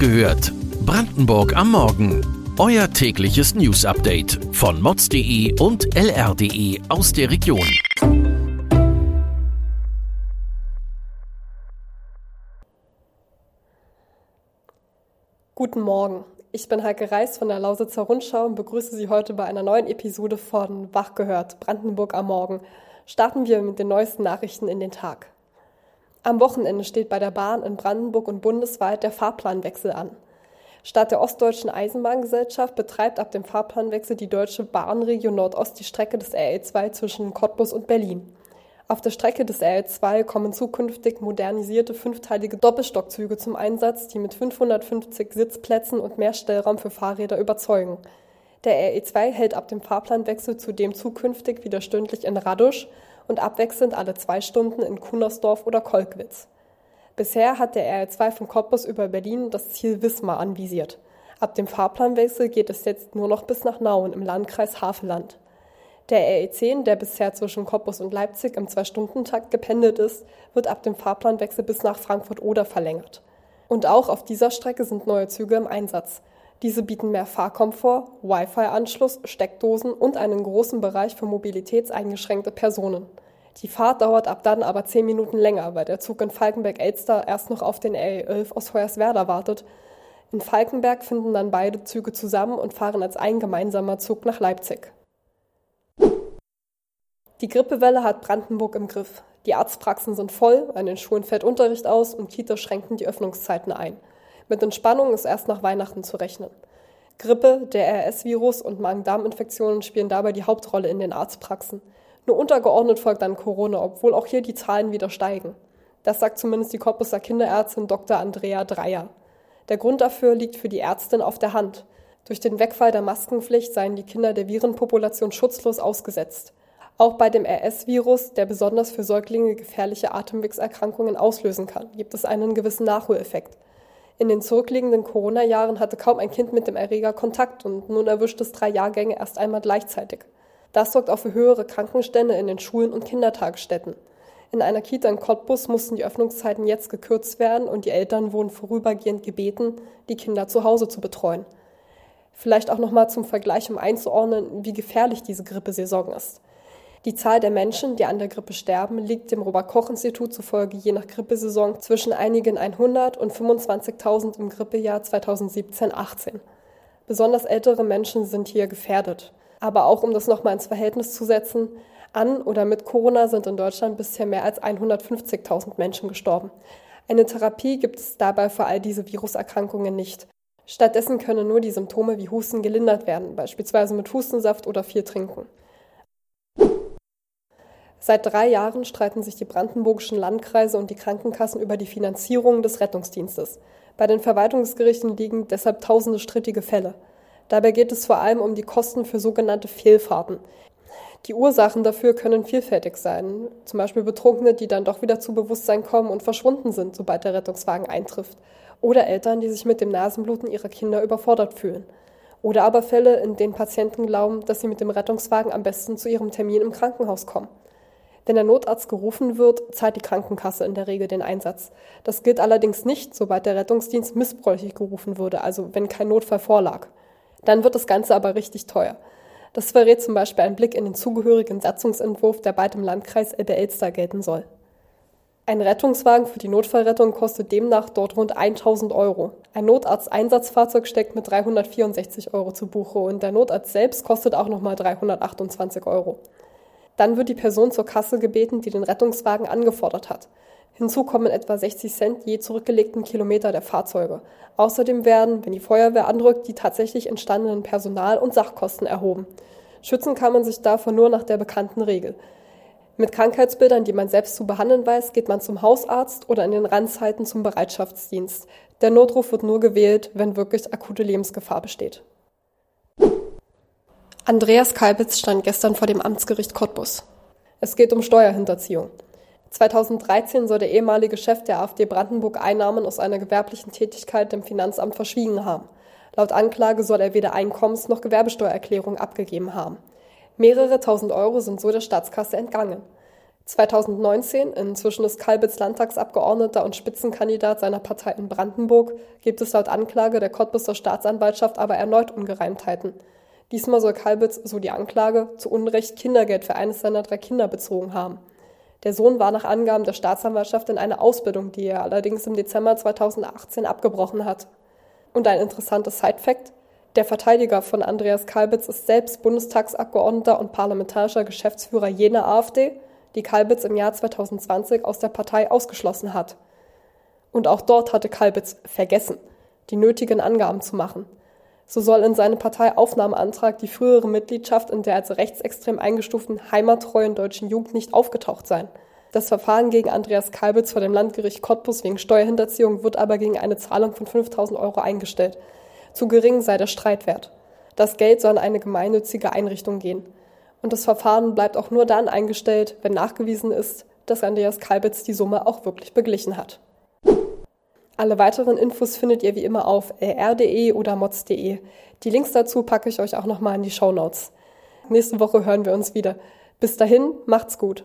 gehört. Brandenburg am Morgen. Euer tägliches News-Update von mods.de und lr.de aus der Region. Guten Morgen. Ich bin Heike Reis von der Lausitzer Rundschau und begrüße Sie heute bei einer neuen Episode von Wach gehört, Brandenburg am Morgen. Starten wir mit den neuesten Nachrichten in den Tag. Am Wochenende steht bei der Bahn in Brandenburg und bundesweit der Fahrplanwechsel an. Statt der Ostdeutschen Eisenbahngesellschaft betreibt ab dem Fahrplanwechsel die Deutsche Bahnregion Nordost die Strecke des RL2 zwischen Cottbus und Berlin. Auf der Strecke des RL2 kommen zukünftig modernisierte fünfteilige Doppelstockzüge zum Einsatz, die mit 550 Sitzplätzen und mehr Stellraum für Fahrräder überzeugen. Der RE2 hält ab dem Fahrplanwechsel zudem zukünftig wieder stündlich in Radusch und abwechselnd alle zwei Stunden in Kunersdorf oder Kolkwitz. Bisher hat der RL2 von Cottbus über Berlin das Ziel Wismar anvisiert. Ab dem Fahrplanwechsel geht es jetzt nur noch bis nach Nauen im Landkreis Havelland. Der RE10, der bisher zwischen Cottbus und Leipzig im Zwei-Stunden-Takt gependelt ist, wird ab dem Fahrplanwechsel bis nach Frankfurt-Oder verlängert. Und auch auf dieser Strecke sind neue Züge im Einsatz. Diese bieten mehr Fahrkomfort, Wi-Fi-Anschluss, Steckdosen und einen großen Bereich für mobilitätseingeschränkte Personen. Die Fahrt dauert ab dann aber zehn Minuten länger, weil der Zug in Falkenberg-Elster erst noch auf den RE11 aus Hoyerswerda wartet. In Falkenberg finden dann beide Züge zusammen und fahren als ein gemeinsamer Zug nach Leipzig. Die Grippewelle hat Brandenburg im Griff. Die Arztpraxen sind voll, an den Schulen fällt Unterricht aus und Kitas schränken die Öffnungszeiten ein. Mit Entspannung ist erst nach Weihnachten zu rechnen. Grippe, der RS-Virus und Magen-Darm-Infektionen spielen dabei die Hauptrolle in den Arztpraxen. Nur untergeordnet folgt dann Corona, obwohl auch hier die Zahlen wieder steigen. Das sagt zumindest die Cottbuser Kinderärztin Dr. Andrea Dreier. Der Grund dafür liegt für die Ärztin auf der Hand. Durch den Wegfall der Maskenpflicht seien die Kinder der Virenpopulation schutzlos ausgesetzt. Auch bei dem RS-Virus, der besonders für Säuglinge gefährliche Atemwegserkrankungen auslösen kann, gibt es einen gewissen Nachholeffekt. In den zurückliegenden Corona-Jahren hatte kaum ein Kind mit dem Erreger Kontakt und nun erwischt es drei Jahrgänge erst einmal gleichzeitig. Das sorgt auch für höhere Krankenstände in den Schulen und Kindertagesstätten. In einer Kita in Cottbus mussten die Öffnungszeiten jetzt gekürzt werden und die Eltern wurden vorübergehend gebeten, die Kinder zu Hause zu betreuen. Vielleicht auch nochmal zum Vergleich, um einzuordnen, wie gefährlich diese Grippesaison ist. Die Zahl der Menschen, die an der Grippe sterben, liegt dem Robert-Koch-Institut zufolge je nach Grippesaison zwischen einigen 100 und 25.000 im Grippejahr 2017-18. Besonders ältere Menschen sind hier gefährdet. Aber auch um das nochmal ins Verhältnis zu setzen, an oder mit Corona sind in Deutschland bisher mehr als 150.000 Menschen gestorben. Eine Therapie gibt es dabei für all diese Viruserkrankungen nicht. Stattdessen können nur die Symptome wie Husten gelindert werden, beispielsweise mit Hustensaft oder viel Trinken. Seit drei Jahren streiten sich die brandenburgischen Landkreise und die Krankenkassen über die Finanzierung des Rettungsdienstes. Bei den Verwaltungsgerichten liegen deshalb tausende strittige Fälle. Dabei geht es vor allem um die Kosten für sogenannte Fehlfahrten. Die Ursachen dafür können vielfältig sein, zum Beispiel Betrunkene, die dann doch wieder zu Bewusstsein kommen und verschwunden sind, sobald der Rettungswagen eintrifft, oder Eltern, die sich mit dem Nasenbluten ihrer Kinder überfordert fühlen. Oder aber Fälle, in denen Patienten glauben, dass sie mit dem Rettungswagen am besten zu ihrem Termin im Krankenhaus kommen. Wenn der Notarzt gerufen wird, zahlt die Krankenkasse in der Regel den Einsatz. Das gilt allerdings nicht, sobald der Rettungsdienst missbräuchlich gerufen würde, also wenn kein Notfall vorlag. Dann wird das Ganze aber richtig teuer. Das verrät zum Beispiel ein Blick in den zugehörigen Satzungsentwurf, der bald im Landkreis Elbe-Elster gelten soll. Ein Rettungswagen für die Notfallrettung kostet demnach dort rund 1000 Euro. Ein Notarzt-Einsatzfahrzeug steckt mit 364 Euro zu Buche und der Notarzt selbst kostet auch nochmal 328 Euro. Dann wird die Person zur Kasse gebeten, die den Rettungswagen angefordert hat. Hinzu kommen etwa 60 Cent je zurückgelegten Kilometer der Fahrzeuge. Außerdem werden, wenn die Feuerwehr andrückt, die tatsächlich entstandenen Personal- und Sachkosten erhoben. Schützen kann man sich davon nur nach der bekannten Regel. Mit Krankheitsbildern, die man selbst zu behandeln weiß, geht man zum Hausarzt oder in den Randzeiten zum Bereitschaftsdienst. Der Notruf wird nur gewählt, wenn wirklich akute Lebensgefahr besteht. Andreas Kalbitz stand gestern vor dem Amtsgericht Cottbus. Es geht um Steuerhinterziehung. 2013 soll der ehemalige Chef der AfD Brandenburg Einnahmen aus einer gewerblichen Tätigkeit dem Finanzamt verschwiegen haben. Laut Anklage soll er weder Einkommens- noch Gewerbesteuererklärung abgegeben haben. Mehrere tausend Euro sind so der Staatskasse entgangen. 2019, inzwischen ist Kalbitz Landtagsabgeordneter und Spitzenkandidat seiner Partei in Brandenburg, gibt es laut Anklage der Cottbuser Staatsanwaltschaft aber erneut Ungereimtheiten. Diesmal soll Kalbitz, so die Anklage, zu Unrecht Kindergeld für eines seiner drei Kinder bezogen haben. Der Sohn war nach Angaben der Staatsanwaltschaft in einer Ausbildung, die er allerdings im Dezember 2018 abgebrochen hat. Und ein interessantes Side-Fact: Der Verteidiger von Andreas Kalbitz ist selbst Bundestagsabgeordneter und parlamentarischer Geschäftsführer jener AfD, die Kalbitz im Jahr 2020 aus der Partei ausgeschlossen hat. Und auch dort hatte Kalbitz vergessen, die nötigen Angaben zu machen. So soll in seinem Parteiaufnahmeantrag die frühere Mitgliedschaft in der als rechtsextrem eingestuften heimattreuen deutschen Jugend nicht aufgetaucht sein. Das Verfahren gegen Andreas Kalbitz vor dem Landgericht Cottbus wegen Steuerhinterziehung wird aber gegen eine Zahlung von 5000 Euro eingestellt. Zu gering sei der Streitwert. Das Geld soll an eine gemeinnützige Einrichtung gehen. Und das Verfahren bleibt auch nur dann eingestellt, wenn nachgewiesen ist, dass Andreas Kalbitz die Summe auch wirklich beglichen hat. Alle weiteren Infos findet ihr wie immer auf lr.de oder mods.de. Die Links dazu packe ich euch auch nochmal in die Show Notes. Nächste Woche hören wir uns wieder. Bis dahin, macht's gut.